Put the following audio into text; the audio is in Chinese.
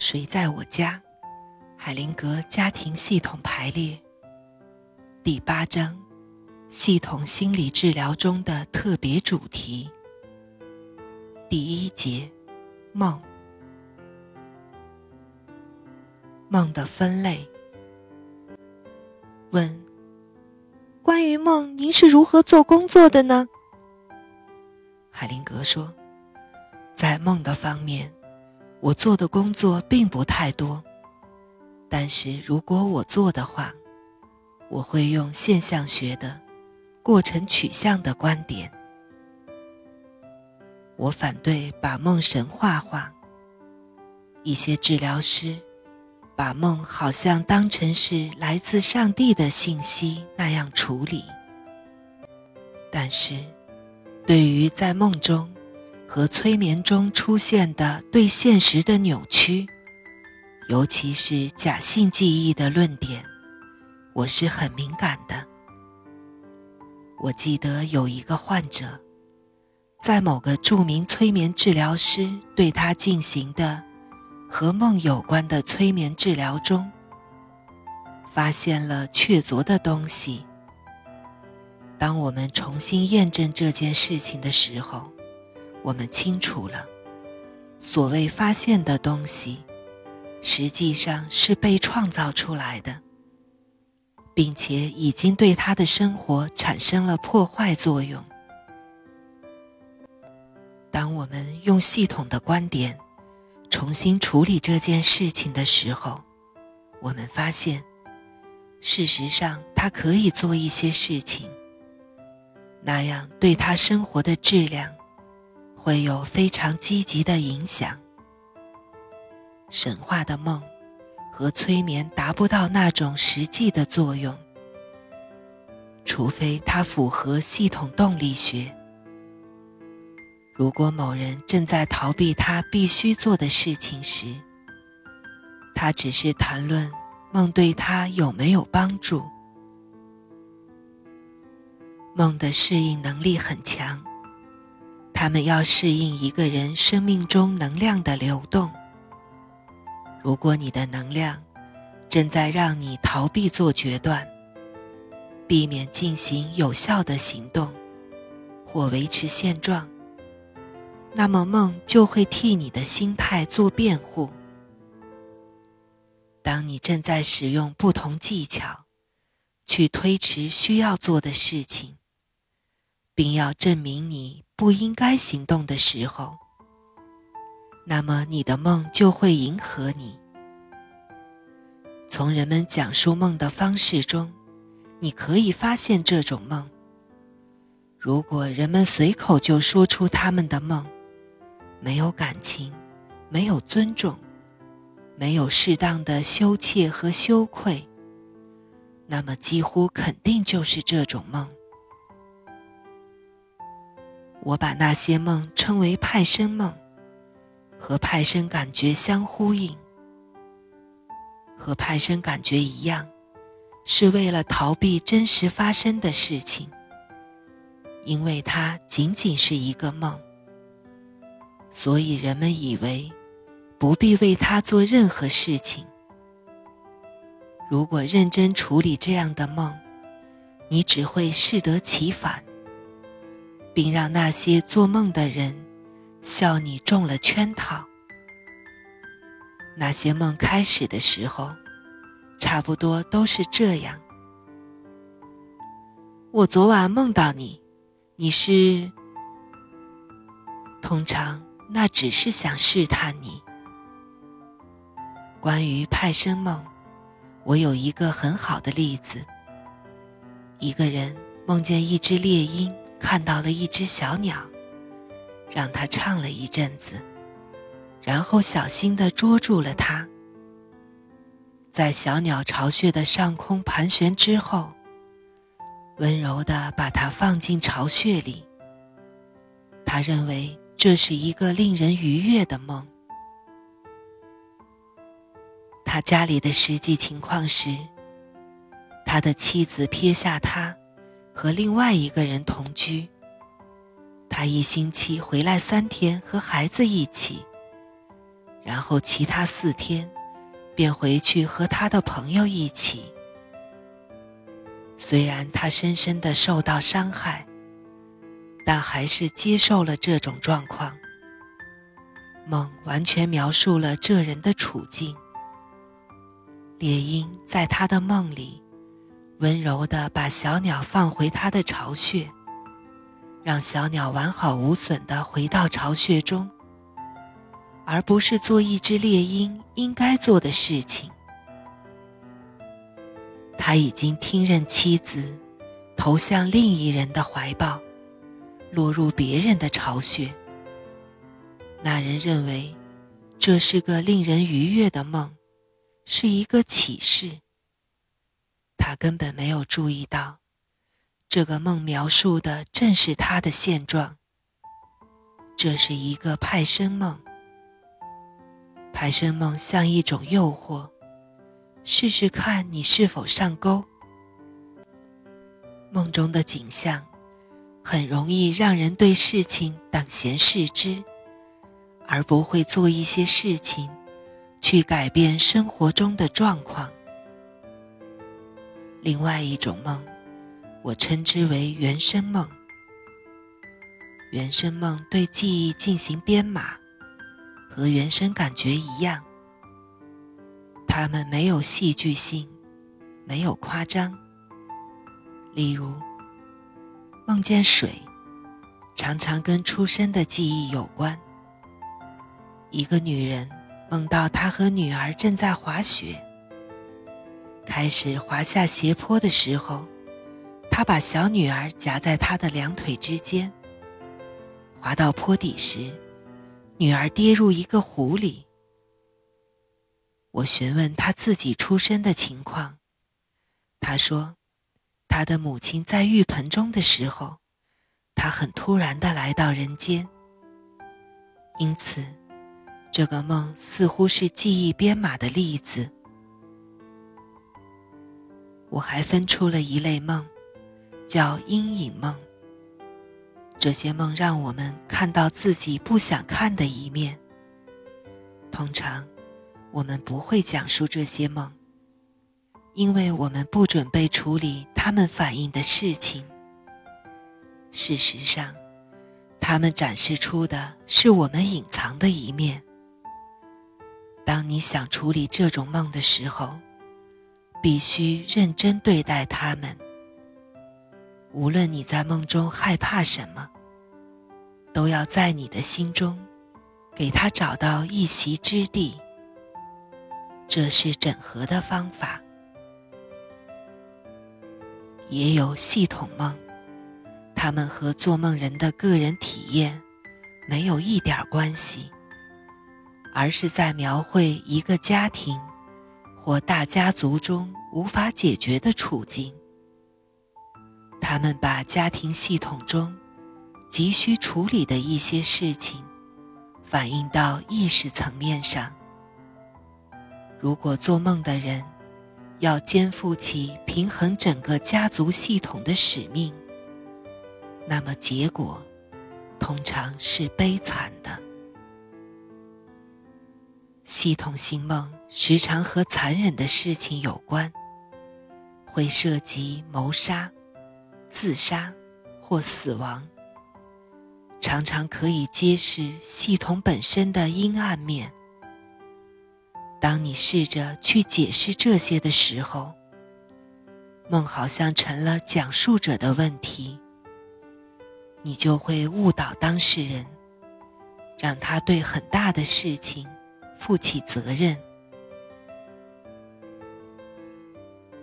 谁在我家？海灵格家庭系统排列第八章：系统心理治疗中的特别主题。第一节：梦。梦的分类。问：关于梦，您是如何做工作的呢？海灵格说：“在梦的方面。”我做的工作并不太多，但是如果我做的话，我会用现象学的过程取向的观点。我反对把梦神话化。一些治疗师把梦好像当成是来自上帝的信息那样处理，但是对于在梦中。和催眠中出现的对现实的扭曲，尤其是假性记忆的论点，我是很敏感的。我记得有一个患者，在某个著名催眠治疗师对他进行的和梦有关的催眠治疗中，发现了确凿的东西。当我们重新验证这件事情的时候，我们清楚了，所谓发现的东西，实际上是被创造出来的，并且已经对他的生活产生了破坏作用。当我们用系统的观点重新处理这件事情的时候，我们发现，事实上他可以做一些事情，那样对他生活的质量。会有非常积极的影响。神话的梦和催眠达不到那种实际的作用，除非它符合系统动力学。如果某人正在逃避他必须做的事情时，他只是谈论梦对他有没有帮助。梦的适应能力很强。他们要适应一个人生命中能量的流动。如果你的能量正在让你逃避做决断，避免进行有效的行动，或维持现状，那么梦就会替你的心态做辩护。当你正在使用不同技巧去推迟需要做的事情，并要证明你。不应该行动的时候，那么你的梦就会迎合你。从人们讲述梦的方式中，你可以发现这种梦。如果人们随口就说出他们的梦，没有感情，没有尊重，没有适当的羞怯和羞愧，那么几乎肯定就是这种梦。我把那些梦称为派生梦，和派生感觉相呼应，和派生感觉一样，是为了逃避真实发生的事情，因为它仅仅是一个梦，所以人们以为不必为它做任何事情。如果认真处理这样的梦，你只会适得其反。并让那些做梦的人笑你中了圈套。那些梦开始的时候，差不多都是这样。我昨晚梦到你，你是……通常那只是想试探你。关于派生梦，我有一个很好的例子：一个人梦见一只猎鹰。看到了一只小鸟，让它唱了一阵子，然后小心地捉住了它。在小鸟巢穴的上空盘旋之后，温柔地把它放进巢穴里。他认为这是一个令人愉悦的梦。他家里的实际情况是，他的妻子撇下他。和另外一个人同居，他一星期回来三天和孩子一起，然后其他四天便回去和他的朋友一起。虽然他深深的受到伤害，但还是接受了这种状况。梦完全描述了这人的处境。猎鹰在他的梦里，温柔地把小鸟放回它的巢穴，让小鸟完好无损地回到巢穴中，而不是做一只猎鹰应该做的事情。他已经听任妻子投向另一人的怀抱，落入别人的巢穴。那人认为这是个令人愉悦的梦，是一个启示。他根本没有注意到，这个梦描述的正是他的现状。这是一个派生梦，派生梦像一种诱惑。试试看你是否上钩。梦中的景象很容易让人对事情等闲视之，而不会做一些事情去改变生活中的状况。另外一种梦，我称之为原生梦。原生梦对记忆进行编码，和原生感觉一样。他们没有戏剧性，没有夸张。例如，梦见水，常常跟出生的记忆有关。一个女人梦到她和女儿正在滑雪，开始滑下斜坡的时候，他把小女儿夹在他的两腿之间。滑到坡底时，女儿跌入一个湖里。我询问他自己出生的情况，他说，他的母亲在浴盆中的时候，他很突然的来到人间。因此，这个梦似乎是记忆编码的例子。我还分出了一类梦，叫阴影梦。这些梦让我们看到自己不想看的一面，通常。我们不会讲述这些梦，因为我们不准备处理他们反映的事情。事实上，他们展示出的是我们隐藏的一面。当你想处理这种梦的时候，必须认真对待他们。无论你在梦中害怕什么，都要在你的心中给他找到一席之地。这是整合的方法，也有系统梦，他们和做梦人的个人体验没有一点关系，而是在描绘一个家庭或大家族中无法解决的处境。他们把家庭系统中急需处理的一些事情反映到意识层面上。如果做梦的人要肩负起平衡整个家族系统的使命，那么结果通常是悲惨的。系统性梦时常和残忍的事情有关，会涉及谋杀、自杀或死亡，常常可以揭示系统本身的阴暗面。当你试着去解释这些的时候，梦好像成了讲述者的问题，你就会误导当事人，让他对很大的事情负起责任。